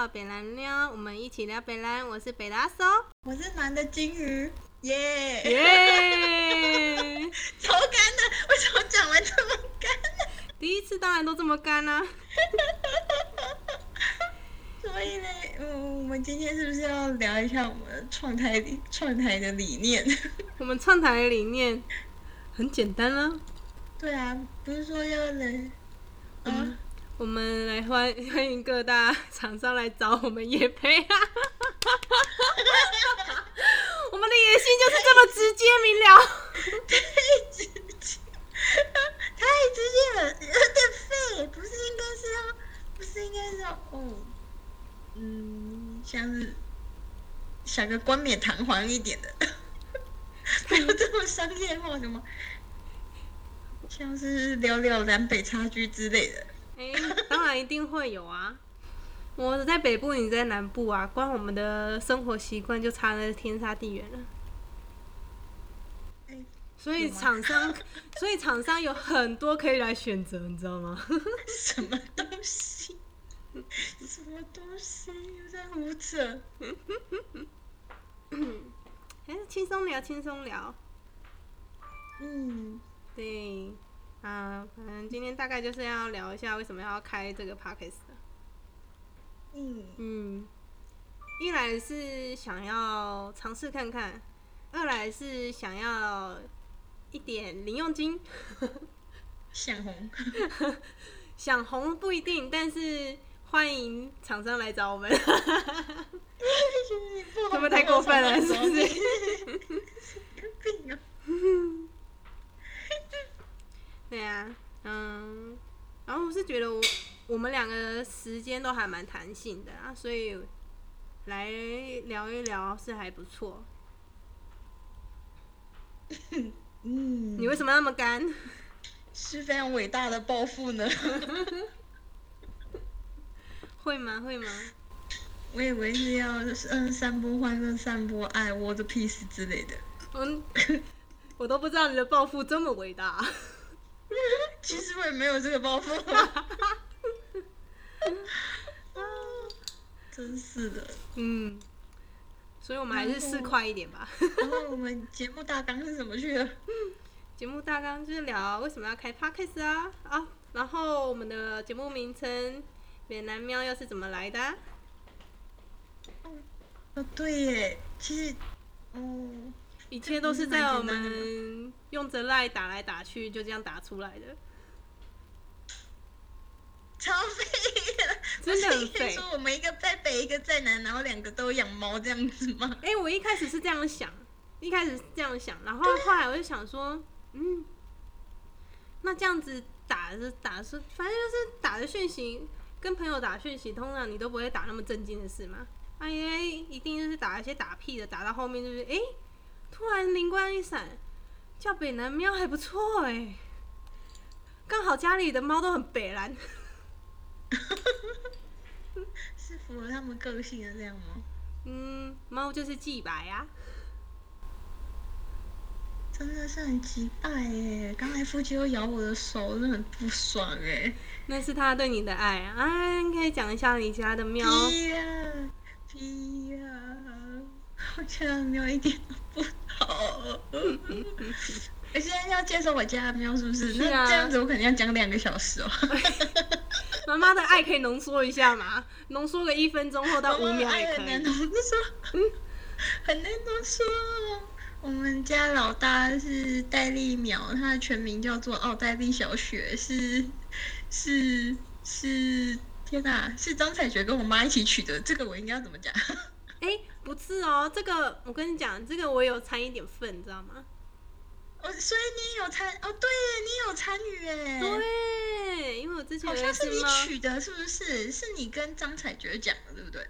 到北蓝喵，我们一起聊北蓝。我是北大搜，我是男的金鱼，耶耶！超干的，为什么讲完这么干呢？第一次当然都这么干啊。所以呢，嗯，我们今天是不是要聊一下我们创台理创台的理念？我们创台的理念很简单啊，对啊，不是说要来，嗯，我们来欢欢迎各大厂商来找我们叶配啊。我们的野心就是这么直接明了。太直接，太直接了，有点废，不是应该是要，不是应该是要，哦，嗯，像是想个冠冕堂皇一点的，没有这么商业化的吗？像是聊聊南北差距之类的。哎、当然一定会有啊。我在北部，你在南部啊，光我们的生活习惯就差的天差地远了。哎所以厂商，所以厂商有很多可以来选择，你知道吗？什么东西？什么东西？又在胡扯？还是轻松聊，轻松聊。嗯，对，啊，反正今天大概就是要聊一下为什么要开这个 podcast 的。嗯，嗯，一来是想要尝试看看，二来是想要一点零用金。想红。想红不一定，但是欢迎厂商来找我们。会会不会太过分了是不是病啊！对啊，嗯，然后我是觉得我我们两个时间都还蛮弹性的啊，所以来聊一聊是还不错。嗯，你为什么那么干？是非常伟大的抱负呢。会吗？会吗？我以为是要嗯散播欢乐、散播爱、我的 peace 之类的。嗯，我都不知道你的抱负这么伟大。其实我也没有这个包袱。真是的。嗯，所以我们还是试快一点吧。然后我们节目大纲是怎么去的？节目大纲就是聊为什么要开 podcast 啊啊，然后我们的节目名称“闽南喵”又是怎么来的啊、哦，对耶，其实，哦，一切都是在我们用着赖打来打去，就这样打出来的。超废的，真的是说我们一个在北，一个在南，然后两个都养猫这样子吗？哎、我一开始是这样想，一开始是这样想，然后 后来我就想说，嗯，那这样子打是打是，反正就是打的讯息，跟朋友打讯息，通常你都不会打那么正经的事嘛。哎呀，一定就是打一些打屁的，打到后面就是，哎、突然灵光一闪，叫北南喵还不错哎、刚好家里的猫都很北蓝，是符合他们个性的这样吗？嗯，猫就是祭白啊。真的是很击败耶！刚才夫妻又咬我的手，真的很不爽哎。那是他对你的爱啊！哎，你可以讲一下你家的喵。屁呀、屁呀、我家的喵一点都不 好。我现在要介绍我家的喵是不是？是啊那这样子我肯定要讲两个小时哦。妈妈的爱可以浓缩一下吗？浓缩个一分钟后到五秒也可很难以。浓缩，很难浓缩。我们家老大是戴丽苗，他的全名叫做奥黛丽小雪，是是是，天哪，是张彩雪跟我妈一起取的。这个我应该要怎么讲？哎、不是哦，这个我跟你讲，这个我有掺一点份，你知道吗？哦，所以你有参哦，对，你有参与哎。对，因为我之前好像是你，取的，是不是？是你跟张彩觉讲的，对不对？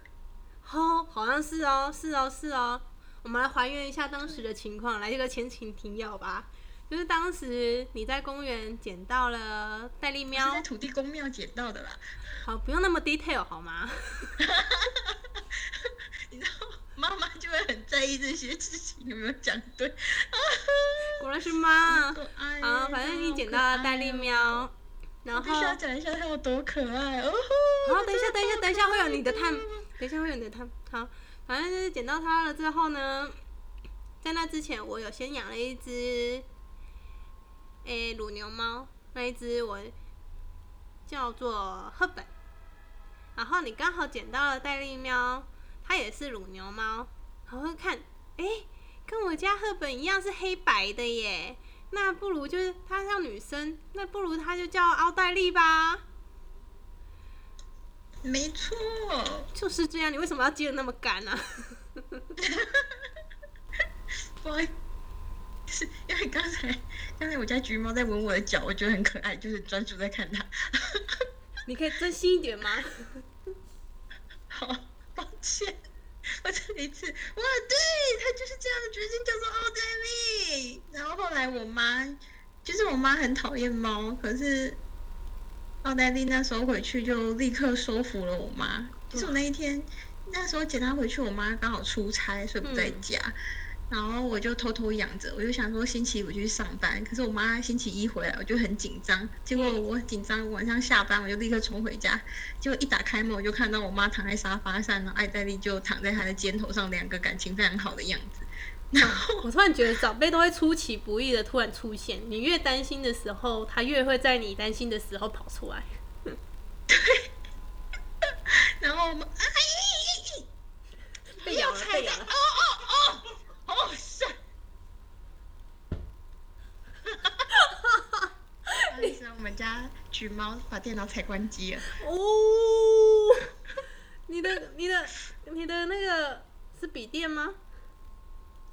哦，好像是哦，是哦，是哦。我们来还原一下当时的情况，来一个前情提要吧。就是当时你在公园捡到了戴丽喵在，土地公庙捡到的啦。好，不用那么 detail 好吗？这些事情有没有讲对。果然是妈。好，反正你捡到了戴丽，喵，然后我必须要讲一下它有多可爱哦。好，等一下，等一下，等一下，会有你的探等一下会有你的探。好，反正就是捡到它了之后呢，在那之前我有先养了一只，诶、乳牛猫，那一只我叫做赫本。然后你刚好捡到了戴丽喵，它也是乳牛猫，然后看，哎、跟我家赫本一样是黑白的耶。那不如就是她像女生，那不如她就叫奥黛丽吧。没错，就是这样，你为什么要接的那么干呢、不好意思，因为刚才刚才我家橘猫在闻我的脚，我觉得很可爱，就是专注在看它。你可以真心一点吗？好，抱歉，我这一次，哇，对，他就是这样的决定，叫做奥黛丽。然后后来我妈，就是我妈很讨厌猫，可是奥黛丽那时候回去就立刻说服了我妈。就是我那一天，那时候捡它回去，我妈刚好出差，所以不在家。然后我就偷偷养着，我就想说星期五去上班，可是我妈星期一回来，我就很紧张。结果我紧张，晚上下班我就立刻冲回家，结果一打开门，我就看到我妈躺在沙发上，然后艾黛丽就躺在她的肩头上，两个感情非常好的样子。然后我突然觉得长辈都会出其不意的突然出现，你越担心的时候，他越会在你担心的时候跑出来。对 然后我们 哎，被咬了，被咬了。到哦哦哦哦是。不好意思啊，我们家橘猫把电脑踩关机了。哦，你的、你的、你的那个是笔电吗？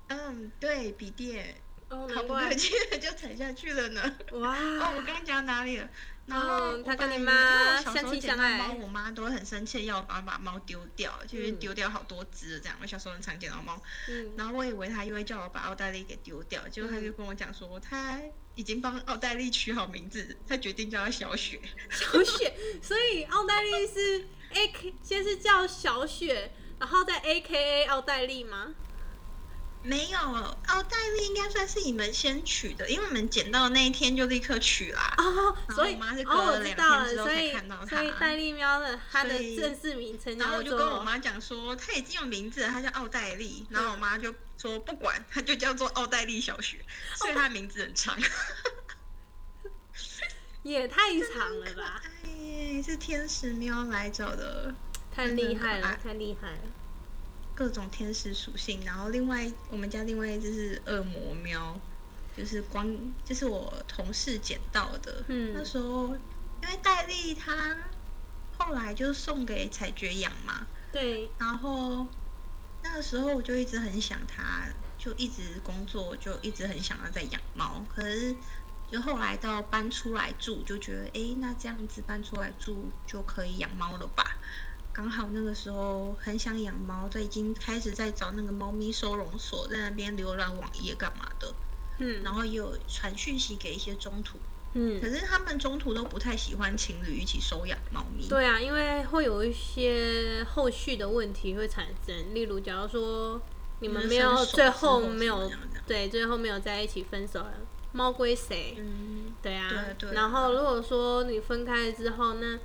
嗯，对，笔电，哦，好不难怪客。气的就踩下去了呢。哇，哦，我刚刚讲到哪里了？然后嗯他跟你妈小时候相亲捡到相爱猫，我妈都会很生气，要我把把猫丢掉，就是嗯丢掉好多只这样。我小时候很常见到猫，嗯，然后我以为他又会叫我把奥黛丽给丢掉，结果他就跟我讲说，他已经帮奥黛丽取好名字，他决定叫她小雪。小雪，所以奥黛丽是 A K，先是叫小雪，然后再 A K A 奥黛丽吗？没有，奥黛丽应该算是你们先取的，因为我们捡到的那一天就立刻取啦。哦，所以我妈是隔哦，我了两天之后才看到它所以戴丽喵的它的正式名称然后我就跟我妈讲说，她已经有名字了，她叫奥黛丽。然后我妈就说不管，她就叫做奥黛丽小学，所以她的名字很长。也太长了吧，哎，是天使喵来找的，太厉害了，太厉害了。各种天使属性。然后另外我们家另外一只是恶魔喵，就是光就是我同事捡到的。嗯那时候因为戴丽她后来就送给彩爵养嘛，对，然后那个时候我就一直很想它，就一直工作，就一直很想要再养猫。可是就后来到搬出来住，就觉得哎，诶那这样子搬出来住就可以养猫了吧？刚好那个时候很想养猫，就已经开始在找那个猫咪收容所，在那边浏览网页干嘛的，嗯，然后也有传讯息给一些中途，嗯。可，是他们中途都不太喜欢情侣一起收养猫咪。对啊，因为会有一些后续的问题会产生，例如假如说你们没有最后没有对最后没有在一起分手了，猫归谁？嗯，对啊，对对然后如果说你分开之后，那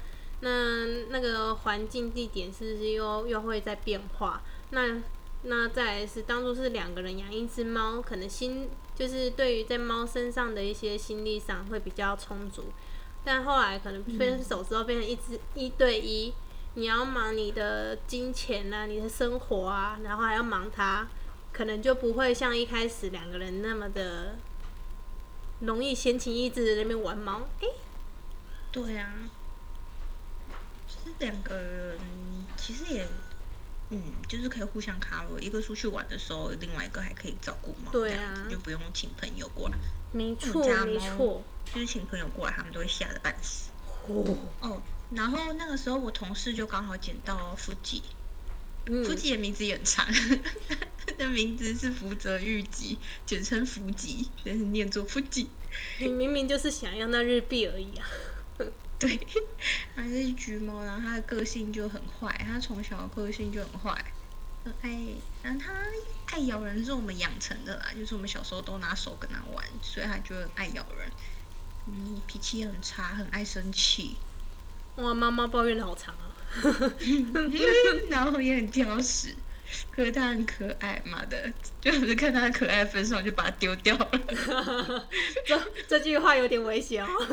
那那个环境地点是不是又又会在变化？那那再来是当初是两个人养一只猫，可能心就是对于在猫身上的一些心力上会比较充足，但后来可能分手之后变成一只一对一，你要忙你的金钱啊，你的生活啊，然后还要忙它，可能就不会像一开始两个人那么的容易闲情逸致的在那边玩猫。诶、对啊，就是两个人其实也，嗯，就是可以互相 cover，一个出去玩的时候，另外一个还可以照顾猫，对啊这样子就不用请朋友过来。没错没错。就是请朋友过来，他们都会吓得半死。哦，哦，然后那个时候我同事就刚好捡到腹肌，嗯腹肌的名字也很长，他的名字是福泽谕吉，简称福吉，但是念作腹肌。你明明就是想要那日币而已啊。对，它是橘猫，然后它的个性就很坏，它从小个性就很坏，很爱，然后它爱咬人是我们养成的啦，就是我们小时候都拿手跟它玩，所以它就很爱咬人。嗯，脾气很差，很爱生气。哇，妈妈抱怨的好长啊。然后也很挑食，可是他很可爱，妈的，就是看他可爱分手就把它丢掉了。这这句话有点危险哦。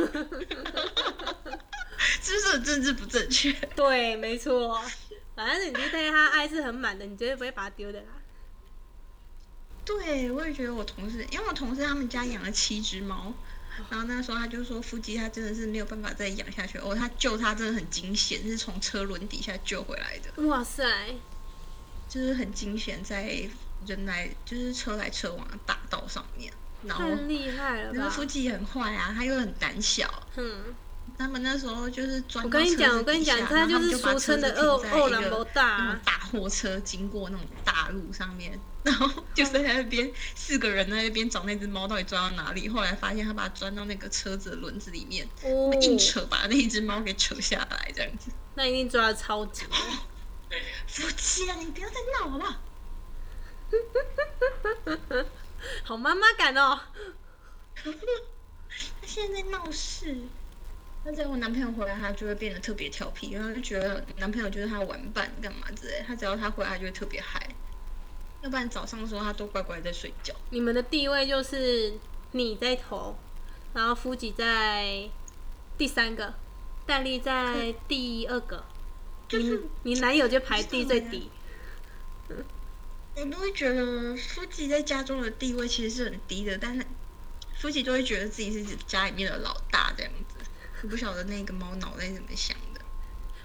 是不是政治不正确？对，没错。反正你对他爱是很满的，你绝对不会把它丢的啦。对，我也觉得我同事，因为我同事他们家养了七只猫，然后那时候他就说腹肌他真的是没有办法再养下去，哦，他救他真的很惊险，是从车轮底下救回来的，哇塞，就是很惊险，在人来就是车来车往的大道上面，然后太厉害了吧？那个腹肌很坏啊，他又很胆小，嗯，他们那时候就是钻我跟你讲，我跟你讲，他就是俗称的二二郎博大那种啊。大货车经过那种大路上面，然后就是在那边四个人在那边找那只猫到底钻到哪里，后来发现他把它钻到那个车子的轮子里面，哦，硬扯把那一只猫给扯下来，这样子。那一定抓的超级。夫妻啊，你不要再闹好不好？好妈妈感哦。他现在在闹事。那只要我男朋友回来，他就会变得特别调皮，然后就觉得男朋友就是他的玩伴，干嘛之类。他只要他回来，就会特别嗨。要不然早上的时候，他都乖乖在睡觉。你们的地位就是你在头，然后夫吉在第三个，戴丽在第二个，就是你你男友就排第最底。我都会觉得夫妻在家中的地位其实是很低的，但是夫妻就会觉得自己是家里面的老大这样子。我不晓得那个猫脑袋怎么想的。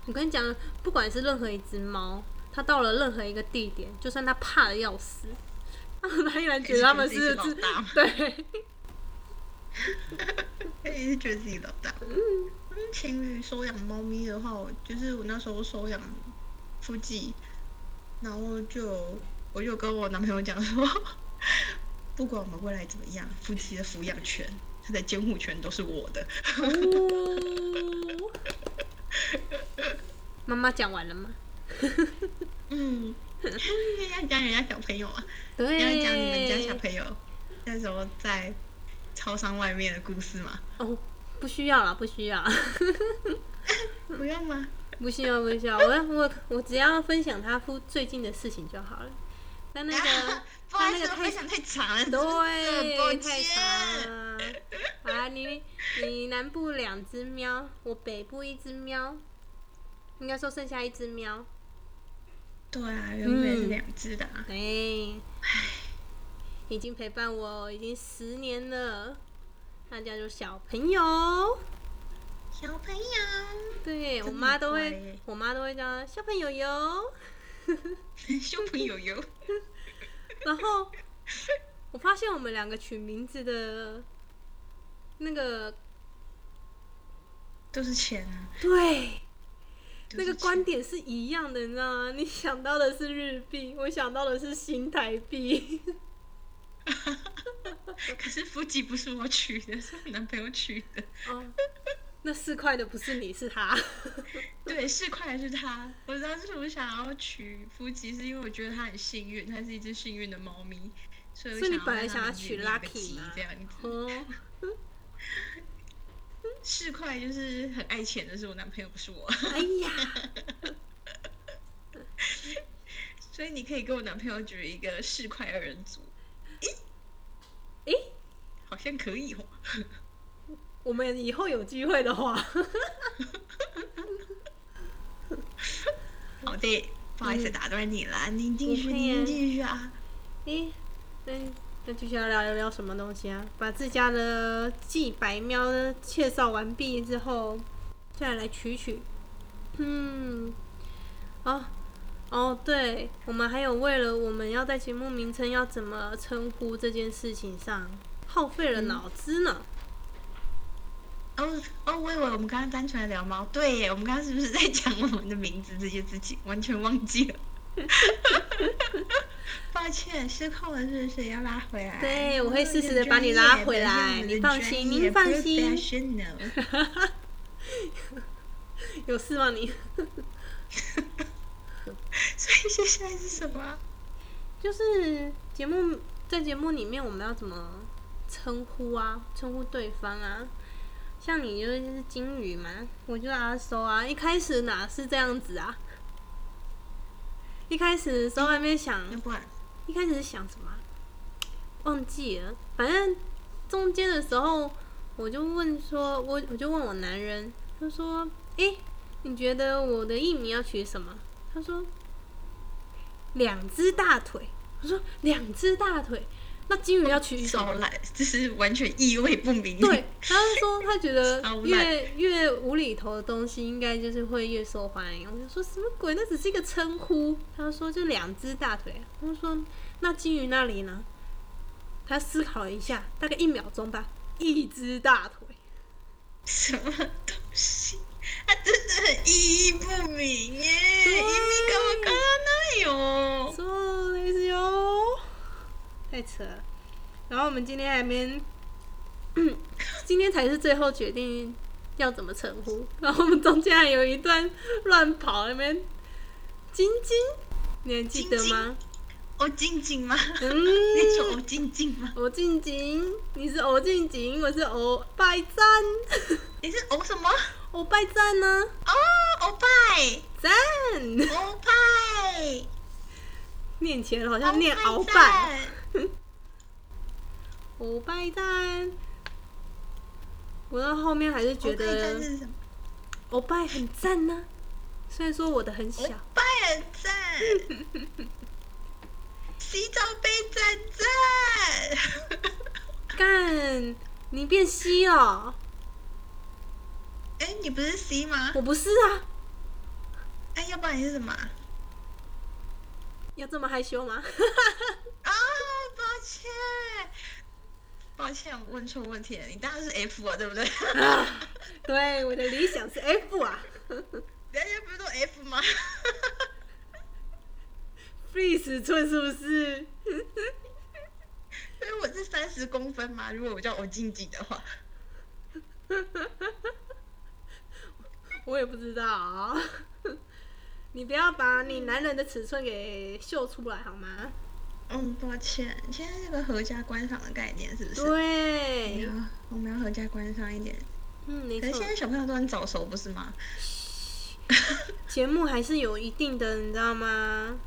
我跟你讲，不管是任何一只猫，它到了任何一个地点，就算它怕的要死，它们依然觉得他们是老大对。他也是觉得自己老大。嗯，情侣收养猫咪的话，我就是我那时候收养夫吉，然后就我就跟我男朋友讲说，不管我们未来怎么样，夫妻的抚养权、他的监护权都是我的。哦 妈妈讲完了吗？嗯，要讲人家小朋友啊，对，要讲你们家小朋友那时候在超商外面的故事嘛？哦，不需要了，不需要，不用吗？不需要，不需要。我我我只要分享他夫最近的事情就好了。但那个他那个太长了，对，太。长了。啊，你你南部两只喵，我北部一只喵，应该说剩下一只喵。对啊，原本也是两只的、啊。哎，已经陪伴我已经十年了，那叫做小朋友。小朋友，对我妈都会我妈都会叫小朋友哟。小朋友哟，然后我发现我们两个取名字的那个都是钱啊。对那个观点是一样的，你知道吗？你想到的是日币，我想到的是新台币。钱 可是福吉不是我取的，是我男朋友取的。哦，那四块的不是你，是他。对，四块是他。我知道是我想要取福吉，是因为我觉得他很幸运，他是一只幸运的猫咪，所以你想本来想要取 Lucky 吉这样子。哦，四块就是很爱钱的是我男朋友，不是我。哎呀，所以你可以跟我男朋友举一个四块二人组，诶，好像可以哦。我们以后有机会的话，好的，不好意思打断你了，您继续，不会啊您继续啊。诶，那那继续要聊聊什么东西啊？把自家的祭白喵的介绍完毕之后，再来取取。嗯，哦哦，对，我们还有为了我们要在节目名称要怎么称呼这件事情上，耗费了脑子呢。哦哦，我以为我们刚刚单纯的聊猫，对耶，我们刚刚是不是在讲我们的名字这件事情？完全忘记了。抱歉，失控了，是不是要拉回来？对我会适时的把你拉回来你放心您放心 有事吗你？所以接下来是什么啊？就是节目在节目里面我们要怎么称呼啊？称呼对方啊？像你就是金鱼嘛，我就阿收啊。一开始哪是这样子啊？一开始的时候还没想，要不然一开始是想什么啊？忘记了，反正中间的时候，我就问说，我我就问我男人，他说：“诶，你觉得我的艺名要取什么？”他说：“两只大腿。”我说：“两只大腿，那金鱼要取什么？”来？就，是完全意味不明。对，他就说他觉得 越越无厘头的东西，应该就是会越受欢迎。我就说什么鬼？那只是一个称呼。他说就两只大腿。我说那金鱼那里呢？他思考了一下，大概一秒钟吧，一只大腿。什么东西？它真的很意义不明耶！对意味がわからないよ。そうですよ，太扯了。然后我们今天还没，今天才是最后决定要怎么称呼。然后我们中间还有一段乱跑那边，晶晶，你还记得吗？欧静静吗？嗯，你说欧静静吗？欧静静，你是欧静静，我是欧拜赞，你是欧什么？ 欧拜赞呢？哦，欧拜，赞，欧拜，念起来好像念鳌拜，拜。欧拜赞。我到后面还是觉得？欧拜很赞呢、虽然说我的很欧小，拜很赞，洗澡杯赞赞。干，你变西了？哎，你不是 C 吗？我不是啊，哎，要不然你是什么啊？要这么害羞吗？啊，抱歉，抱歉，我问错问题了。你当然是 F 啊，对不对？啊，对，我的理想是 F 啊 人家不是都 F 吗？free 尺寸是不是？所以我是三十公分嘛，如果我叫我静静的话。我也不知道啊、你不要把你男人的尺寸给秀出来好吗？嗯，抱歉，现在这个合家观赏的概念是不是？对，要我们要合家观赏一点。嗯，没错可是现，在小朋友都很早熟，不是吗？节目还是有一定的，你知道吗？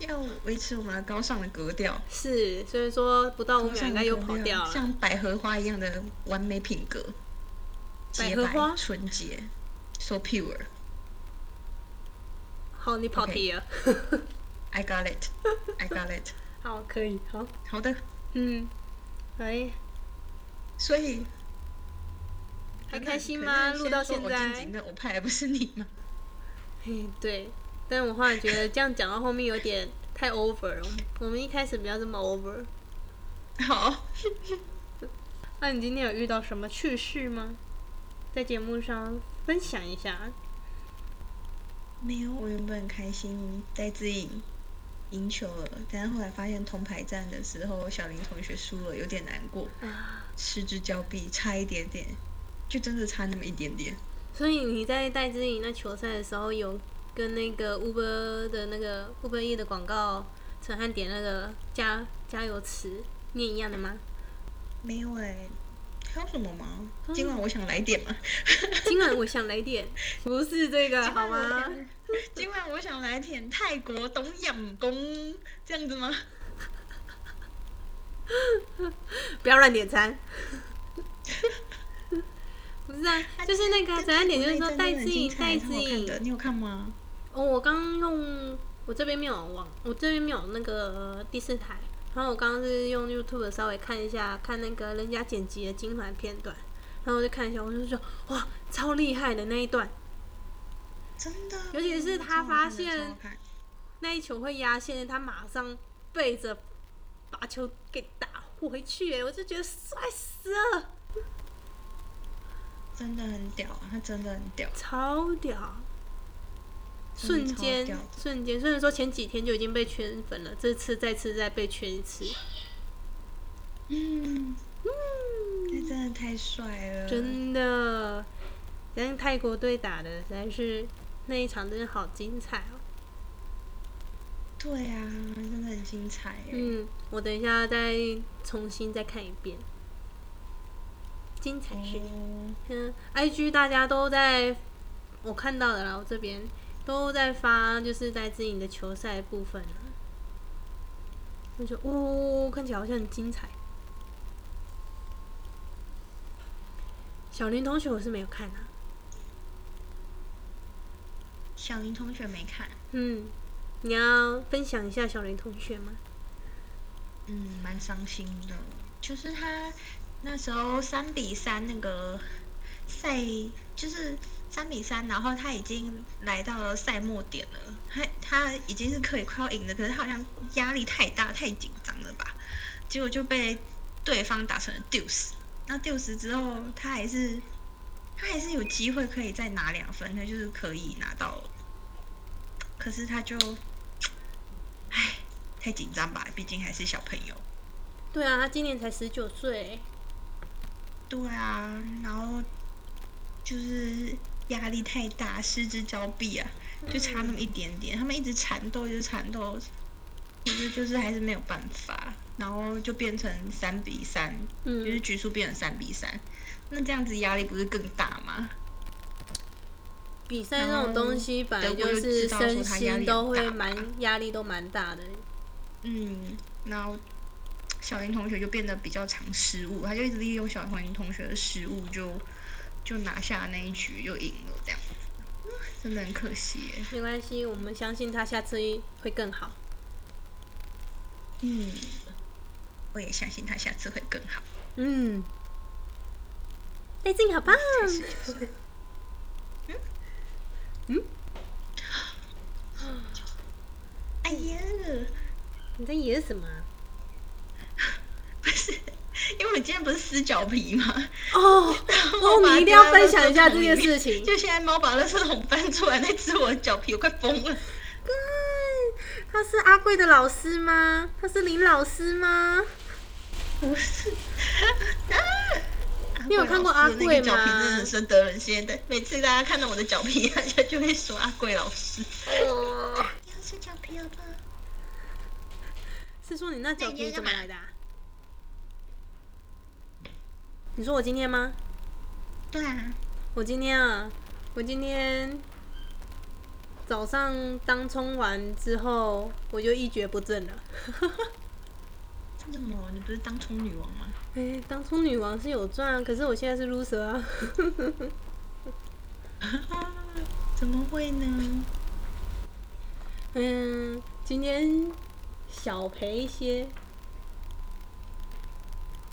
要维持我们的高尚的格调，是，所以说不到五秒应该又跑掉了。像百合花一样的完美品格，百合花纯洁，so pure。好，你跑题了。I got it, I got it。好，可以，好，好的，嗯，哎，所以还开心吗？录到现在，那我派的不是你吗？嘿，对，但我后来觉得这样讲到后面有点太 over 了。我们一开始不要这么 over。好，那你今天有遇到什么趣事吗？在节目上分享一下。没有，我原本很开心戴资颖赢球了，但是后来发现铜牌战的时候，小林同学输了，有点难过，啊，失之交臂，差一点点，就真的差那么一点点。所以你在戴资颖那球赛的时候，有跟那个 Uber 的那个 Uber E 的广告陈汉典那个加加油词念一样的吗？没有哎、还有什么吗？嗯今晚我想来点嘛。今晚我想来点，不是这个好吗？今晚我想来点泰国东阳宫，这样子吗？不要乱点餐。不是啊，就是那个陈汉典，就是说戴志颖，戴志颖。的，你有看吗？哦，我刚刚用我这边没有网，我这边没有那个第四台，然后我刚刚是用 YouTube 稍微看一下，看那个人家剪辑的精华片段，然后我就看一下，我就说哇，超厉害的那一段，真的，尤其是他发现那一球会压线，他马上背着把球给打回去，哎，我就觉得帅死了，真的很屌啊，他真的很屌，超屌。瞬间，瞬间，虽然说前几天就已经被圈粉了，这次再次再被圈一次，嗯，嗯，他真的太帅了，真的，跟泰国队打的实在是那一场真的好精彩哦。对啊，真的很精彩。嗯，我等一下再重新再看一遍。精彩讯。哦，嗯，IG 大家都在，我看到的啦，我这边都在发，就是戴资颖的球赛部分啊。我就哦，看起来好像很精彩。小林同学我是没有看啊，小林同学没看，嗯，你要分享一下小林同学吗？嗯，蛮伤心的。就是他那时候三比三那个赛，就是三比三，然后他已经来到了赛末点了，他他已经是可以快要赢的，可是他好像压力太大、太紧张了吧，结果就被对方打成了 deuce。那 deuce 之后，他还是他还是有机会可以再拿两分，他就是可以拿到，可是他就，唉，太紧张吧，毕竟还是小朋友。对啊，他今年才十九岁，对啊，然后就是压力太大，失之交臂啊，就差那么一点点。他们一直缠斗，一直缠斗，其实就是还是没有办法，然后就变成三比三，就是嗯，局数变成三比三。那这样子压力不是更大吗？比赛那种东西本来就就是身心都会蛮压力都蛮大的。嗯，然后小林同学就变得比较常失误，他就一直利用小林同学的失误就就拿下那一局，就赢了这样子。嗯真的很可惜耶。没关系，我们相信他下次会更好。嗯，我也相信他下次会更好。嗯，戴静好棒。还是就是嗯，哎呀，你在演什么啊？不是，因为我今天不是撕脚皮吗？哦，哦，猫把它你一定要分享一下这件事情。就现在猫把垃圾桶翻出来，那只我的脚皮，我快疯了。干他是阿贵的老师吗？他是林老师吗？不是，啊！你有看过阿贵那个脚皮吗真的很深得人心的，每次大家看到我的脚皮，大家就会说阿贵老师。哦，你要吃脚皮好不好？是说你那脚皮怎么来的、啊？你说我今天吗？对啊，我今天啊，我今天早上当冲完之后，我就一蹶不振了。为什么？你不是当冲女王吗？哎、当冲女王是有赚啊，可是我现在是 loser 啊。怎么会呢？嗯，今天小赔一些。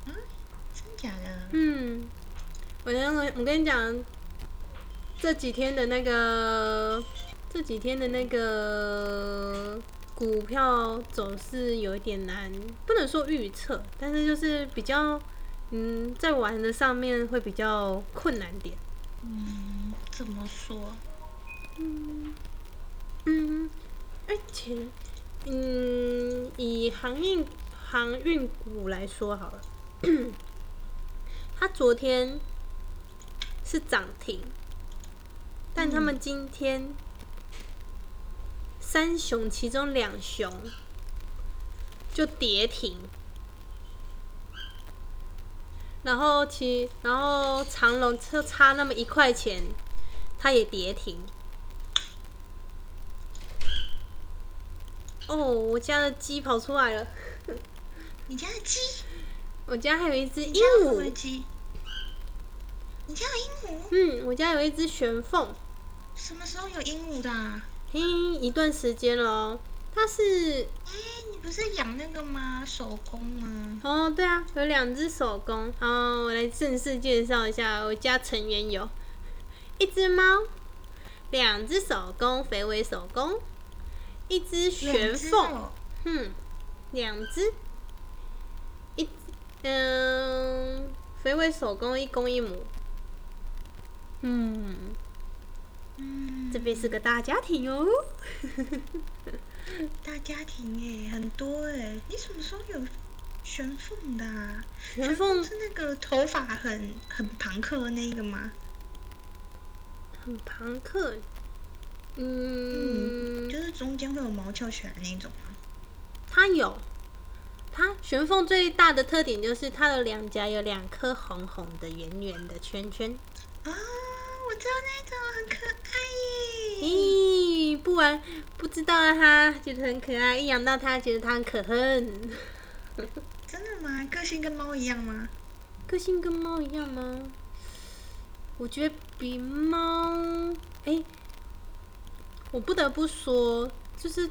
真假的？嗯，我跟我跟你讲，这几天的那个这几天的那个股票走势有一点难，不能说预测，但是就是比较嗯，在玩的上面会比较困难点。嗯，怎么说？嗯，而且嗯，以航运航运股来说好了，它昨天是涨停，但他们今天三雄其中两雄就跌停，然后其然后长隆就差那么一块钱，它也跌停。哦，我家的鸡跑出来了，你家的鸡？我家还有一只鹦鹉，你家有鹦鹉？嗯，我家有一只玄凤，什么时候有鹦鹉的、啊？嘿，一段时间了哦。它是哎、你不是养那个吗？手工吗？哦，对啊，有两只手工。哦，我来正式介绍一下，我家成员有 一只猫，两只手工肥尾手工，一只玄凤，哦嗯，两只，一嗯，肥尾手工一公一母，嗯，嗯，这边是个大家庭哦。大家庭哎，很多哎。你什么时候有玄凤的、啊？玄凤是那个头发很很朋克的那个吗？很朋克，嗯，就是中间会有毛翘起来的那种吗？它有，它玄凤最大的特点就是它的两颊有两颗红红的圆圆的圈圈。啊，我知道那种很可爱耶。咦，不玩不知道啊它觉得很可爱，一养到它觉得它很可恨。真的吗？个性跟猫一样吗？个性跟猫一样吗？我觉得比猫，哎、我不得不说，就是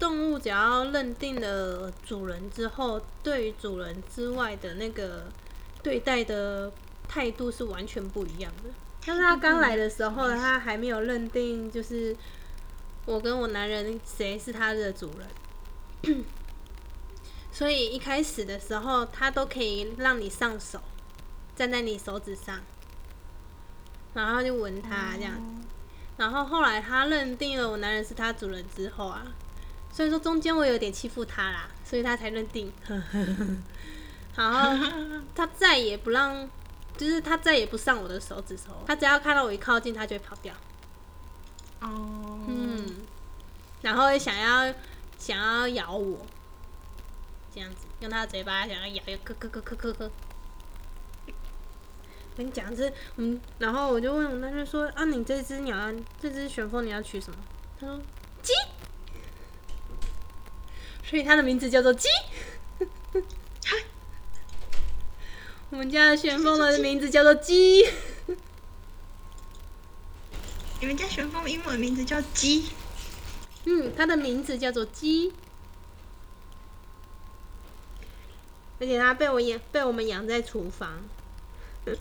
动物只要认定了主人之后，对于主人之外的那个对待的态度是完全不一样的。像是它刚来的时候，它还没有认定，就是我跟我男人谁是它的主人。所以一开始的时候，它都可以让你上手，站在你手指上，然后就闻它这样。然后后来他认定了我男人是他主人之后啊，所以说中间我有点欺负他啦，所以他才认定。然后他再也不让，就是他再也不上我的手指头，他只要看到我一靠近，他就会跑掉。哦，嗯，然后想要想要咬我，这样子用他的嘴巴想要咬，咯咯咯咯咯咯。跟你讲是，嗯，然后我就问我男人说啊，你这只鸟，这只旋风你要取什么？他说鸡，所以它的名字叫做鸡。我们家的旋风的名字叫做鸡。你们家旋风英文名字叫鸡，嗯，它的名字叫做鸡，而且它被我养被我们养在厨房，为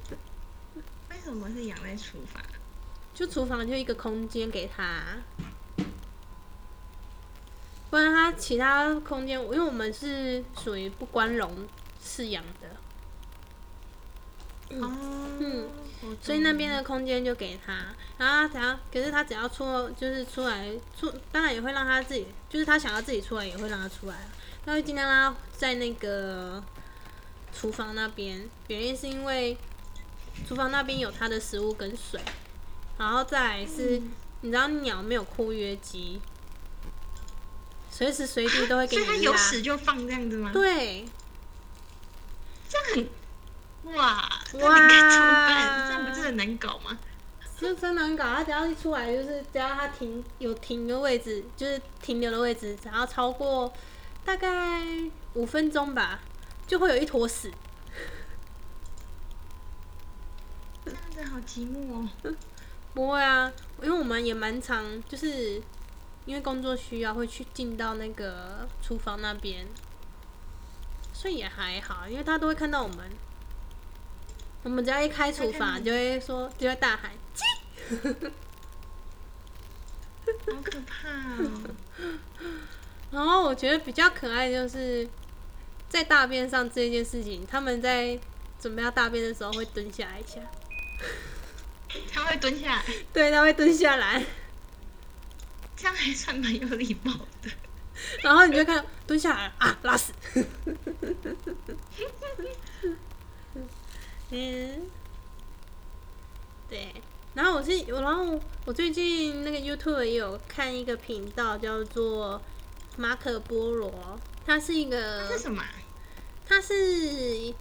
什么是养在厨房？就厨房就一个空间给它，不然它其他空间，因为我们是属于不关笼饲养的，哦，嗯所以那边的空间就给他，然后他只要，可是他只要出，就是出来出，当然也会让他自己，就是他想要自己出来，也会让他出来啊。他会尽量让他在那个厨房那边，原因是因为厨房那边有他的食物跟水，然后再来是，嗯你知道鸟没有括约肌，随时随地都会给所以它，有屎就放这样子吗？对，这样很哇，那哇你该怎么办？这样不是很难搞吗？就真难搞，它只要一出来，就是只要它停有停的位置，就是停留的位置，只要超过大概五分钟吧，就会有一坨屎。这样子好寂寞哦。不会啊，因为我们也蛮常，就是因为工作需要会去进到那个厨房那边，所以也还好，因为他都会看到我们。我们只要一开厨房，就会说，就会大喊“鸡 好可怕哦！”。然后我觉得比较可爱，就是在大便上这件事情，他们在准备要大便的时候会蹲下来一下，他会蹲下来，对，他会蹲下来，这样还算蛮有礼貌的。然后你就看蹲下来啊，拉屎。嗯，对。然后我是，然后我最近那个 YouTube 也有看一个频道，叫做马可波罗，它是一个这是什么啊？它是，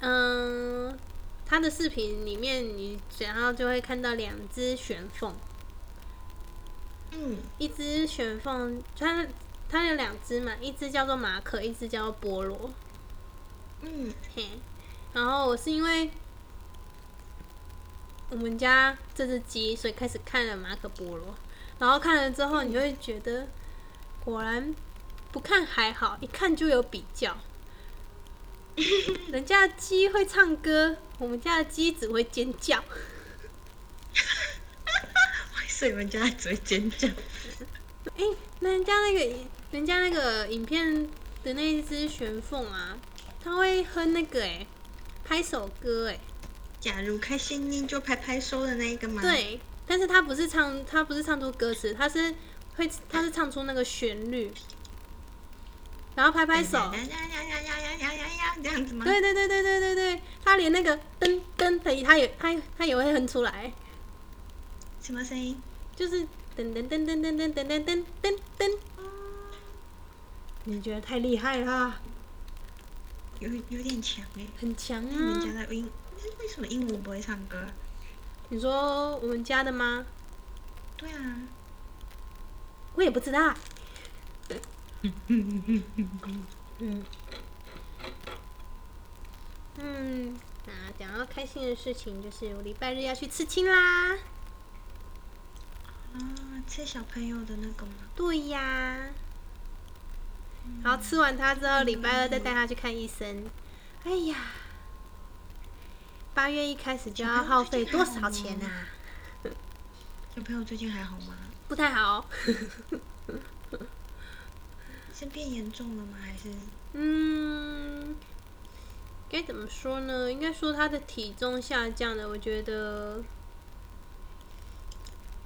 嗯，它的视频里面你然后就会看到两只玄凤，嗯，一只玄凤，它它有两只嘛，一只叫做马可，一只叫做菠萝。嗯，嘿，然后我是因为我们家这只鸡，所以开始看了马可波罗，然后看了之后，你就会觉得果然不看还好，一看就有比较。人家的鸡会唱歌，我们家的鸡只会尖叫。对，人家只会尖叫。哎，那人家那个，人家那个影片的那一只玄凤啊，它会哼那个哎，拍手歌哎。假如开心你，就拍拍手的那一个吗？对，但是它不是唱，它不是唱出歌词，它是会，它是唱出那个旋律，然后拍拍手。这样子吗？对对对对对对对，它连那个噔噔的，它也它它也会哼出来，什么声音？就是噔噔噔噔噔噔噔噔噔噔噔。你觉得太厉害啦！有有点强哎。很强啊你！家的鹦，为什么鹦鹉不会唱歌啊？你说我们家的吗？对啊，我也不知道。嗯嗯，那讲到开心的事情，就是我礼拜日要去刺青啦。啊，吃小朋友的那个吗？对呀，然后吃完它之后，礼拜二再带它去看医生。哎呀，八月一开始就要耗费多少钱啊？小朋友最近还好吗？不太好。是变严重了吗？还是嗯，该怎么说呢？应该说他的体重下降了，我觉得，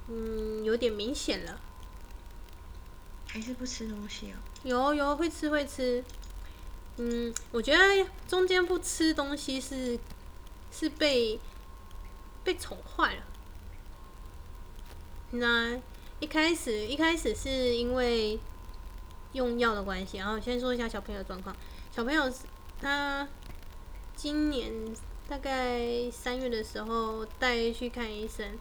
嗯，有点明显了。还是不吃东西哦？有有会吃会吃，嗯，我觉得中间不吃东西是是被被宠坏了。那一开始一开始是因为用药的关系，然后先说一下小朋友的状况。小朋友是他今年大概三月的时候带去看医生，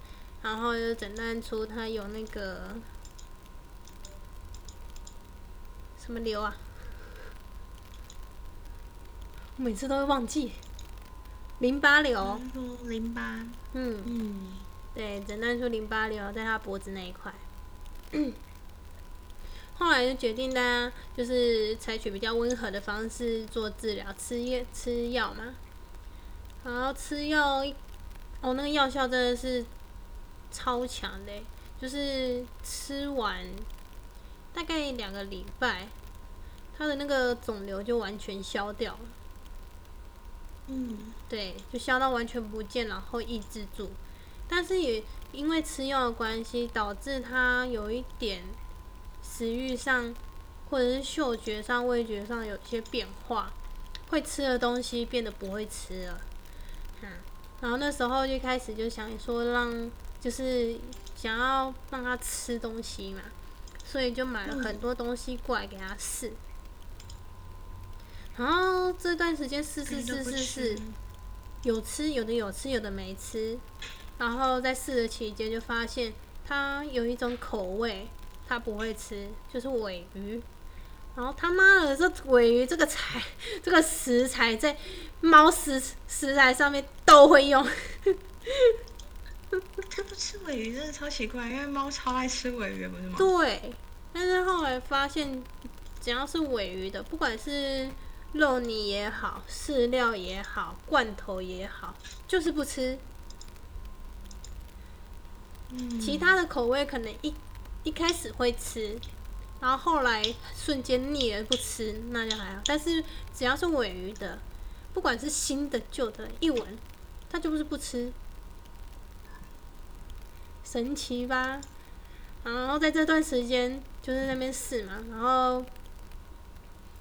然后就诊断出他有那个什么瘤啊？我每次都会忘记淋巴瘤。说淋巴，嗯，嗯，对，诊断出淋巴瘤在他脖子那一块。后来就决定大家就是采取比较温和的方式做治疗，吃药吃药嘛。然后吃药一，哦，那个药效真的是超强的欸，就是吃完大概两个礼拜，他的那个肿瘤就完全消掉了。嗯，对，就消到完全不见，然后抑制住。但是也因为吃药的关系，导致他有一点食欲上，或者是嗅觉上、味觉上有些变化，会吃的东西变得不会吃了。嗯，然后那时候就开始就想说让，就是想要让他吃东西嘛，所以就买了很多东西过来给他试。然后这段时间试试试试试，有吃，有的有吃，有的没吃。然后在试的期间就发现，它有一种口味，它不会吃，就是尾鱼。然后他妈的，这尾鱼这个材，这个食材在猫食食材上面都会用。他不吃尾鱼真的超奇怪，因为猫超爱吃尾鱼，不是吗？对，但是后来发现，只要是尾鱼的，不管是肉泥也好，饲料也好，罐头也好，就是不吃。嗯，其他的口味可能一一开始会吃，然后后来瞬间腻了不吃，那就还好。但是只要是尾鱼的，不管是新的旧的，一闻它就不是不吃，神奇吧？然后在这段时间就是在那边试嘛，然后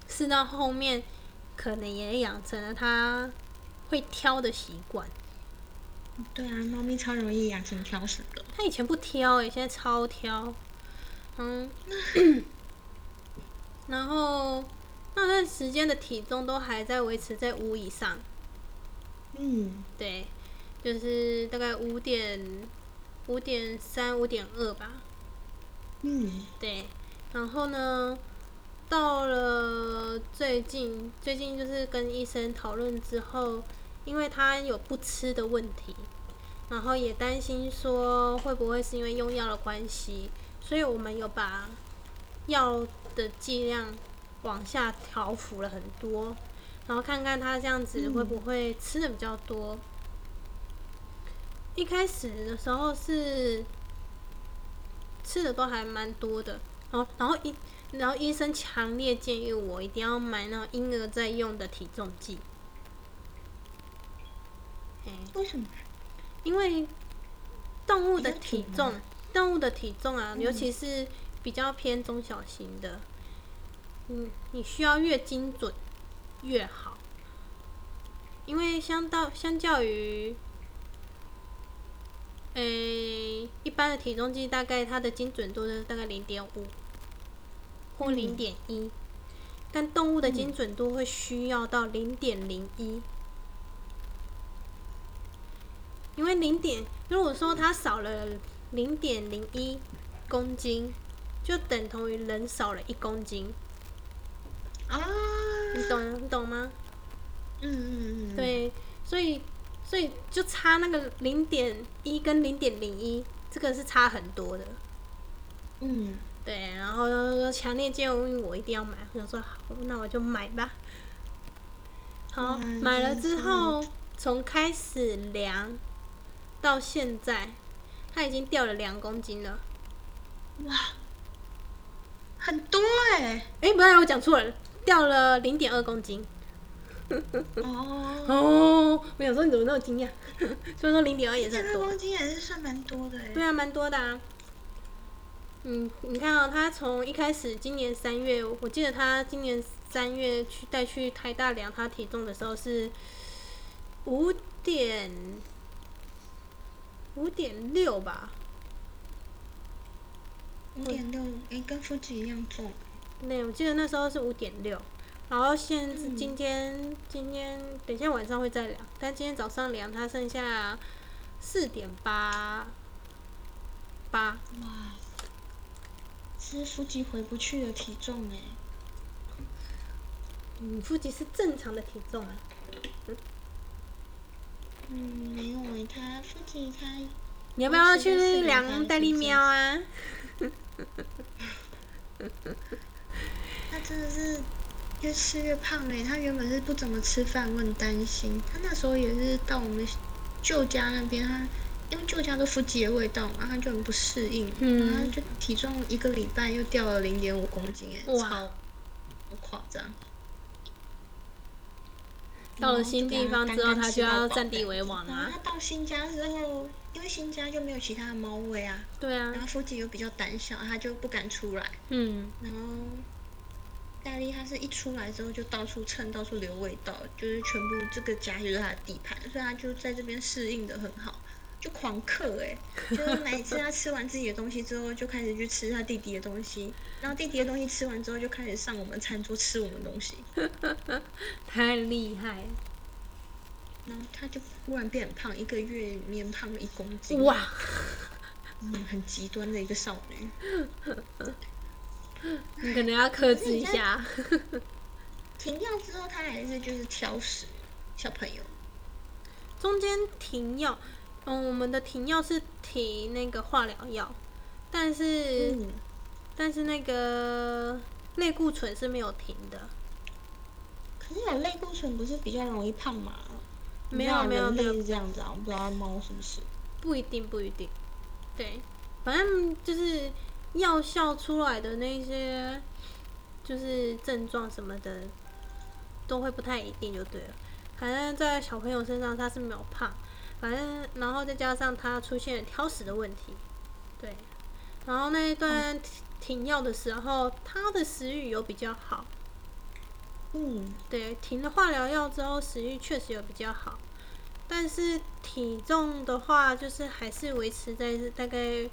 试到后面，可能也养成了它会挑的习惯。对啊，猫咪超容易养成挑食的。它以前不挑诶、现在超挑。嗯，然后那段时间的体重都还在维持在五以上，嗯，对，就是大概五点五点三、五点二吧，嗯，对。然后呢，到了最近，最近就是跟医生讨论之后，因为他有不吃的问题，然后也担心说会不会是因为用药的关系，所以我们有把药的剂量往下调幅了很多，然后看看他这样子会不会吃的比较多。一开始的时候是吃的都还蛮多的，然后然后医然后医生强烈建议我一定要买那种婴儿在用的体重计。嘿为什么？因为动物的体重，动物的体重啊，嗯尤其是比较偏中小型的，嗯，你需要越精准越好，因为相到相较于，诶、一般的体重计，大概它的精准度是大概零点五或嗯。零点一，但动物的精准度会需要到零点零一，因为零点如果说它少了零点零一公斤，就等同于人少了一公斤，啊，你懂你懂吗？嗯嗯嗯，，对，所以所以就差那个零点一跟零点零一，这个是差很多的。嗯，对，然后就强烈建议我一定要买，我想说好，那我就买吧。好，嗯买了之后，从开始量到现在，它已经掉了两公斤了。哇，很多哎、哎、不对，我讲错了，掉了零点二公斤。哦，哦，我想说你怎么那么惊讶？所以说零点二也是很多。这个公斤也是算蛮多的哎、对啊，蛮多的啊。嗯，你看哦，他从一开始今年三月，我记得他今年三月去带去台大量他体重的时候是五点五点六吧？五点六，哎，跟夫子一样重。对，我记得那时候是五点六，然后现嗯今天今天等一下晚上会再量，但今天早上量它剩下四点八八，哇，是腹肌回不去的体重哎。嗯，腹肌是正常的体重啊。嗯，没有哎，他腹肌他你要不要去量戴丽喵啊？他真的是越吃越胖嘞。他原本是不怎么吃饭，我很担心。他那时候也是到我们舅家那边，他因为舅家都腹肌的味道嘛，他就很不适应，嗯然后就体重一个礼拜又掉了零点五公斤，哎，哇超夸张。到了新地方之后，他就要占地为王啊。他到新家之后，因为新家就没有其他的猫味啊，对啊然，后腹肌又比较胆小，他就不敢出来。嗯，然后戴丽他是一出来之后就到处蹭，到处留味道，就是全部这个家就是他的地盘，所以他就在这边适应的很好，就狂嗑哎、就是每次他吃完自己的东西之后，就开始去吃他弟弟的东西，然后弟弟的东西吃完之后，就开始上我们餐桌吃我们东西，太厉害了然后他就忽然变很胖，一个月里面胖了一公斤，哇！嗯，很极端的一个少女。你可能要克制一下。停药之后，他还是就是挑食小朋友。中间停药，嗯，我们的停药是停那个化疗药，但是、嗯，但是那个类固醇是没有停的。可是有类固醇不是比较容易胖吗？没有没有没有是这样子啊，我不知道猫是不是。不一定，不一定。对，反正就是药效出来的那些，就是症状什么的，都会不太一定就对了。反正在小朋友身上他是没有胖，反正然后再加上他出现了挑食的问题，对，然后那一段停停药的时候，他的食欲有比较好，嗯，对，停了化疗药之后，食欲确实有比较好，但是体重的话，就是还是维持在大概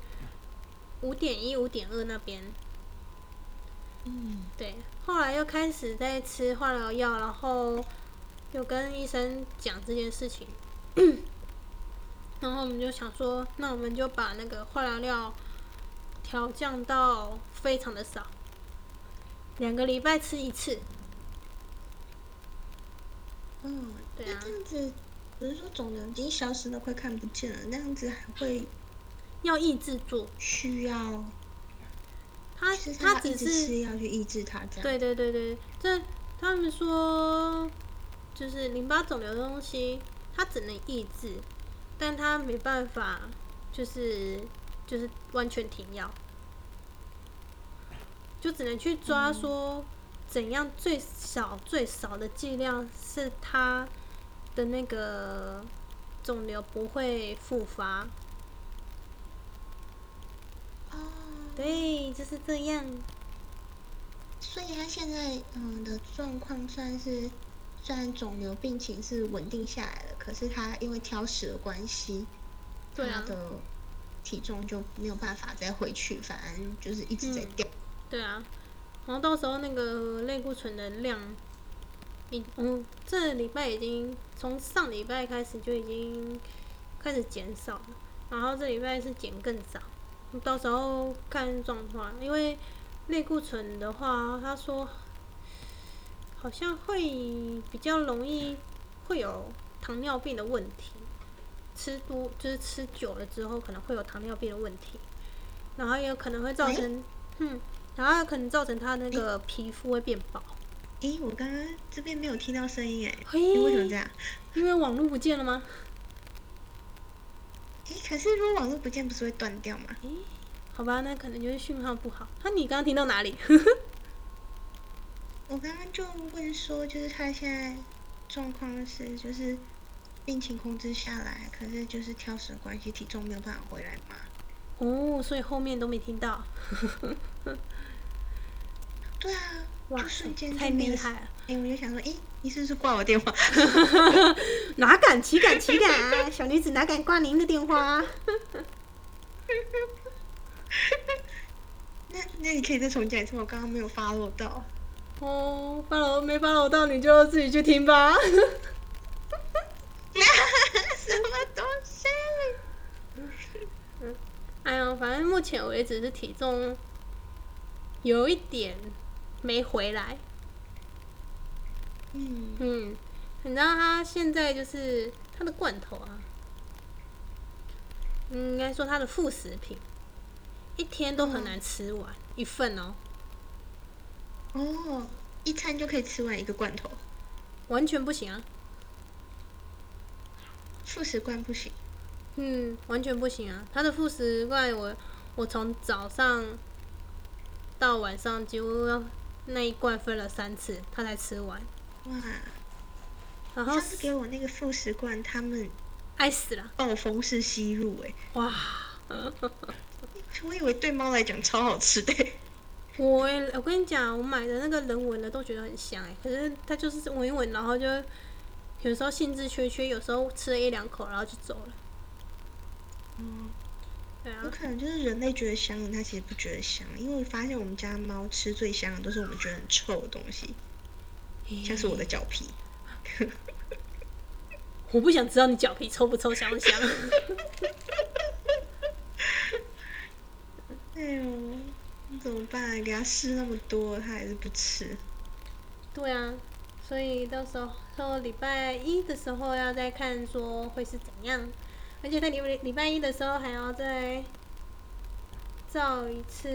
五点一、五点二那边。嗯，对，后来又开始在吃化疗药，然后有跟医生讲这件事情，然后我们就想说，那我们就把那个化疗药调降到非常的少，两个礼拜吃一次。嗯，对啊那这样子，不是说肿瘤已经消失了快看不见了，那样子还会要抑制住，需要，他他只是要去抑制它这样。对对对对，这他们说就是淋巴肿瘤的东西，它只能抑制，但它没办法，就是就是完全停药，就只能去抓说怎样最少最少的剂量是它的那个肿瘤不会复发。哦，对，就是这样。所以他现在嗯的状况算是，虽然肿瘤病情是稳定下来了，可是他因为挑食的关系，对啊他的体重就没有办法再回去，反而就是一直在嗯掉。对啊，然后到时候那个类固醇的量，已嗯，这礼拜已经从上礼拜开始就已经开始减少了，然后这礼拜是减更少，到时候看状况，因为类固醇的话，他说好像会比较容易会有糖尿病的问题，吃多就是吃久了之后可能会有糖尿病的问题，然后也有可能会造成，嗯，然后可能造成他那个皮肤会变薄。诶，我刚刚这边没有听到声音诶，嘿诶为什么这样？因为网络不见了吗？诶，可是如果网络不见，不是会断掉吗？诶，好吧，那可能就是讯号不好。那、你刚刚听到哪里？我刚刚就问说，就是他现在状况是，就是病情控制下来，可是就是挑食的关系，体重没有办法回来嘛？哦，所以后面都没听到。对啊，哇就瞬间太厉害了！哎、我就想说，哎，你是不是挂我电话？哪敢？岂敢？岂敢？小女子哪敢挂您的电话？那那你可以再重讲一次，我刚刚没有 follow 到。哦，发了没发了到，你就自己去听吧。什么东西？哎呀，反正目前为止是体重有一点没回来。嗯，嗯，你知道他现在就是他的罐头啊，嗯应该说他的副食品，一天都很难吃完、一份哦，哦，一餐就可以吃完一个罐头，完全不行啊。副食罐不行。嗯，完全不行啊！他的副食罐我我从早上到晚上几乎要那一罐分了三次，他才吃完，哇，然后上次给我那个副食罐，他们爱死了，暴风式吸入、欸，哇！我以为对猫来讲超好吃的、我我跟你讲，我买的那个人闻的都觉得很香哎，可是它就是闻一闻，然后就有时候兴致缺缺，有时候吃了一两口，然后就走了。嗯，对啊有，可能就是人类觉得香的，它其实不觉得香，因为我发现我们家猫吃最香的都是我们觉得很臭的东西，像是我的脚皮。我不想知道你脚皮臭不臭，香不香。哎呦，那怎么办、啊？给它试那么多，它还是不吃。对啊，所以到时候到礼拜一的时候要再看说会是怎样，而且在礼礼拜一的时候还要再照一次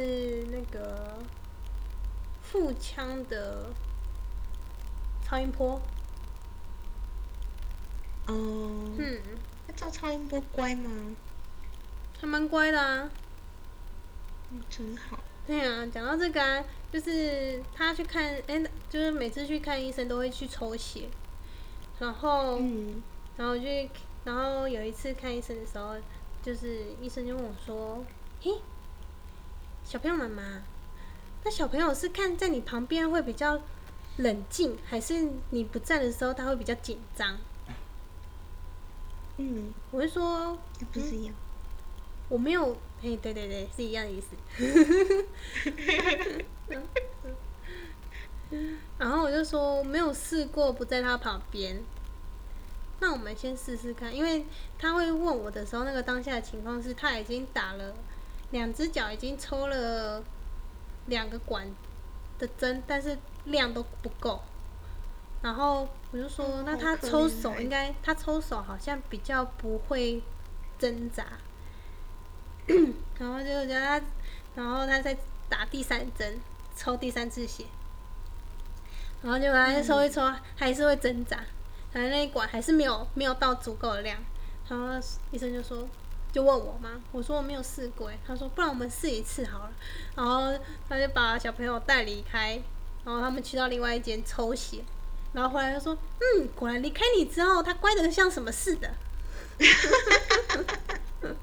那个腹腔的超音波。哦，嗯，那照超音波乖吗？还蛮乖的啊。嗯，真好。对啊，讲到这个啊，就是他去看，哎、就是每次去看医生都会去抽血，然后，嗯，然后去，然后有一次看医生的时候，就是医生就问我说：“嘿，小朋友妈妈，那小朋友是看在你旁边会比较冷静，还是你不在的时候他会比较紧张嗯，？”我就说不是一样。我没有，哎，对对对，是一样的意思。然后我就说没有试过不在他旁边，那我们先试试看，因为他会问我的时候，那个当下的情况是他已经打了两只脚，已经抽了两个管的针，但是量都不够。然后我就说，哦那他抽手应该，他抽手好像比较不会挣扎。然后就觉得他，然后他在打第三针，抽第三次血，然后结果他抽一抽，还是会挣扎，然后那一管还是没有没有到足够的量，然后医生就说，就问我嘛，我说我没有试过欸，他说不然我们试一次好了，然后他就把小朋友带离开，然后他们去到另外一间抽血，然后回来就说，嗯，果然离开你之后，他乖的像什么似的。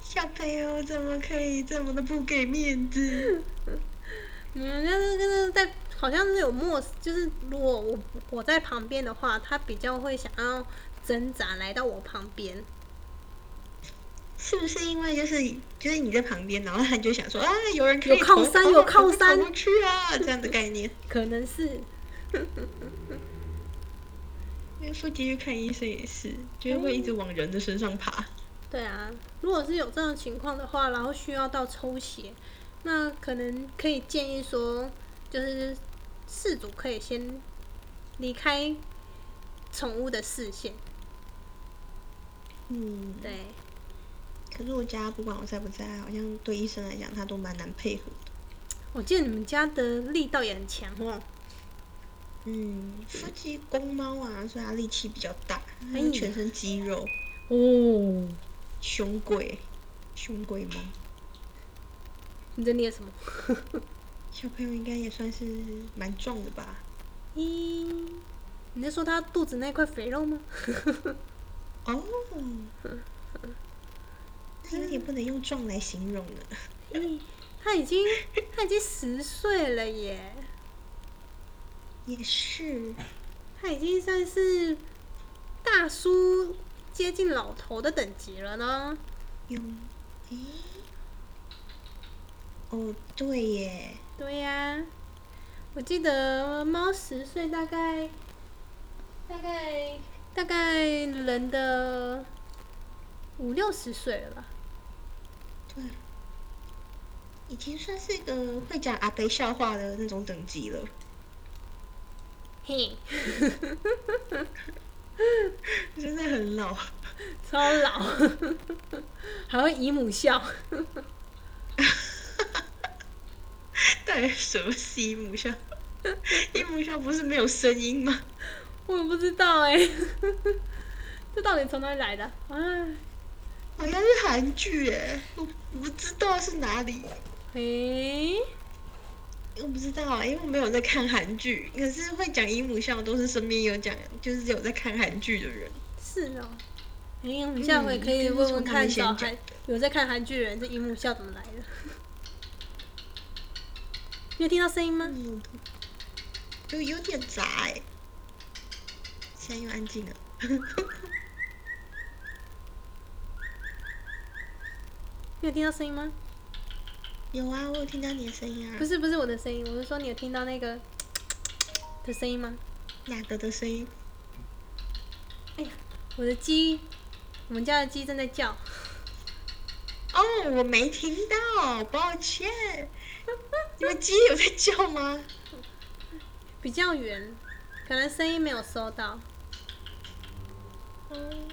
小朋友怎么可以这么的不给面子？嗯，但是就是在好像是有默，就是如果我我在旁边的话，他比较会想要挣扎来到我旁边。是不是因为就是就是你在旁边，然后他就想说啊，有人可以有靠山有靠山去啊，这样的概念。可能是因为腹肌去看医生也是，就是会一直往人的身上爬。对啊。如果是有这种情况的话，然后需要到抽血，那可能可以建议说，就是事主可以先离开宠物的视线。嗯，对，可是我家不管我在不在，好像对医生来讲，他都蛮难配合的。我记得你们家的力道也很强哦。嗯，腹肌公猫啊，所以它力气比较大，它全身肌肉，哦，凶鬼，凶鬼猫。你在捏什么？小朋友应该也算是蛮壮的吧？咦，你在说他肚子那块肥肉吗？哦，他有点不能用壮来形容了。咦，他已经他已经十岁了耶，也是，他已经算是大叔接近老头的等级了呢。有，诶，哦，对耶，对呀、我记得猫十岁大概大概大概人的五六十岁了吧？对，已经算是一个会讲阿北笑话的那种等级了。嘿，真的很老。超老，还会姨母笑。到底什么是姨母笑？姨母笑不是没有声音吗？我也不知道哎、这到底从哪里来的？啊，好像是韩剧哎，我我不知道是哪里，诶、我不知道啊，因为我没有在看韩剧。可是会讲姨母笑都是身边有讲，就是有在看韩剧的人。是哦。哎、我们下回可以问问看，嗯就是从他们先找韩有在看韩剧的人，这姨母笑怎么来的？你有听到声音吗？嗯，就有点杂哎。现在又安静了。你有听到声音吗？有啊，我有听到你的声音啊。不是不是我的声音，我是说你有听到那个的声音吗？哪个的声音？哎呀我的鸡，我们家的鸡正在叫。哦，我没听到，抱歉。你们鸡有在叫吗？比较远，可能声音没有收到。嗯。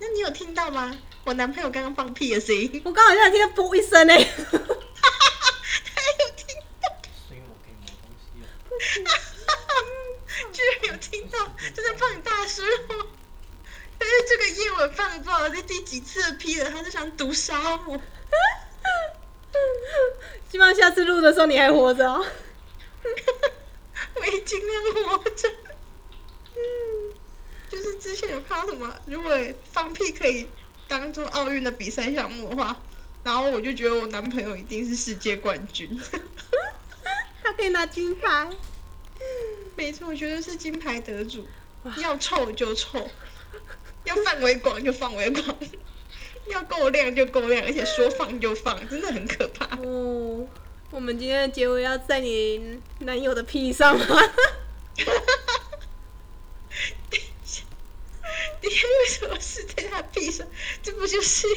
那你有听到吗？我男朋友刚刚放屁的声音。我刚好像听到啵一声呢、他有听到，是因为我可以摸东西了。居然有听到，真的放很大声哦。但是这个夜晚放了不知道第第几次的屁了，他就想毒杀我。希望下次录的时候你还活着哦。我已经量活着。嗯，就是之前有看到什么，如果放屁可以当做奥运的比赛项目的话，然后我就觉得我男朋友一定是世界冠军。他可以拿金牌。没错，我觉得是金牌得主，要臭就臭，要范围广就范围广，要够亮就够亮，而且说放就放，真的很可怕。哦，我们今天的结尾要在你男友的屁上吗？你为什么是在他屁上？这不就是？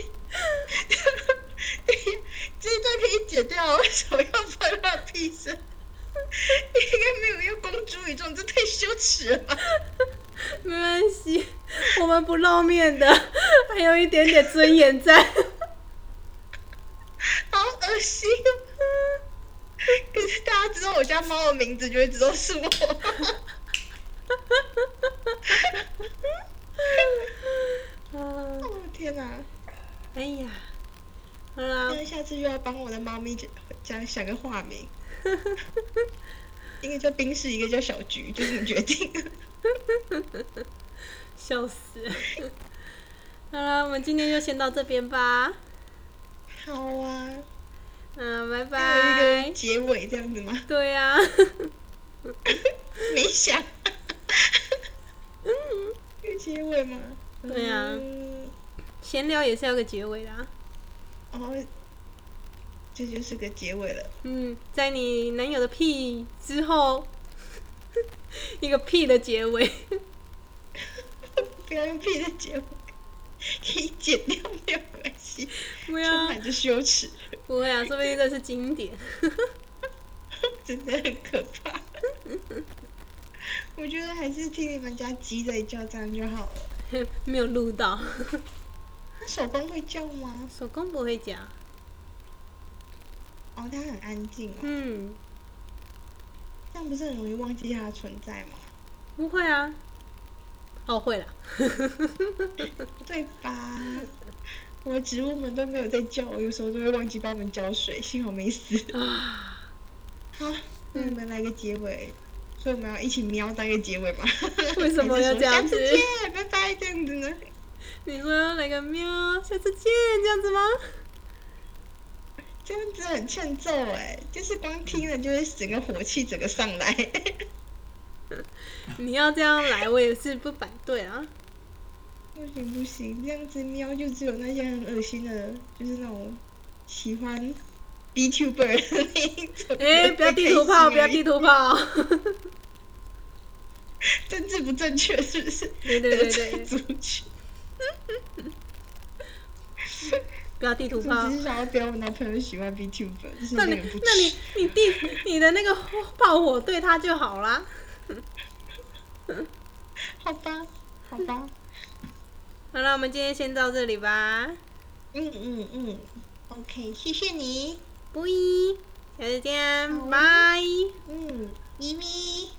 这一段可以剪掉，为什么要放在他屁上？应该没有要公诸于众，这太羞耻了吧？没关系，我们不露面的，还有一点点尊严在。好恶心哦！可是大家知道我家猫的名字，就会知道是我。天哪！哎呀，好啦，那下次又要帮我的猫咪讲讲想个化名，一个叫冰室，一个叫小菊，就这么决定。笑死。好了，我们今天就先到这边吧。好啊，嗯，拜拜有一拜个。结尾这样子吗？对呀、没想。嗯有结尾吗？对啊嗯闲聊也是要个结尾的、啊。哦，这就是个结尾了。嗯，在你男友的屁之后，一个屁的结尾。不要用屁的结尾，可以剪掉没有关系，充不要，满着羞耻，不会啊，说不定这是经典。真的很可怕。我觉得还是听你们家鸡在叫这样就好了。没有录到，那手工会叫吗？手工不会讲。哦，它很安静哦，嗯，这样不是很容易忘记它的存在吗？不会啊。哦，会了。对吧？我的植物们都没有在叫，我有时候都会忘记帮它们浇水，幸好没死。啊，好，那我们来个结尾，所以我们要一起喵当一个结尾吧？为什么要这样子 下次见，拜拜，这样子呢？你说要来个喵，下次见，这样子吗？这样子很欠揍哎，就是光听了就会整个火气整个上来。你要这样来，我也是不反对啊。不行不行，这样子喵就只有那些很恶心的，就是那种喜欢 B Tuber 的那一种。哎、不要地图炮，不要地图，图炮。政治不正确是不是？对对对对，族群。不要地图我炮只。是想要不要我男朋友喜欢 B Tuber，那你那个不那你你地你的那个炮火对他就好啦。好吧，好吧，好了，我们今天先到这里吧。嗯嗯嗯，OK，谢谢你，不一，下次见，拜。嗯，咪咪。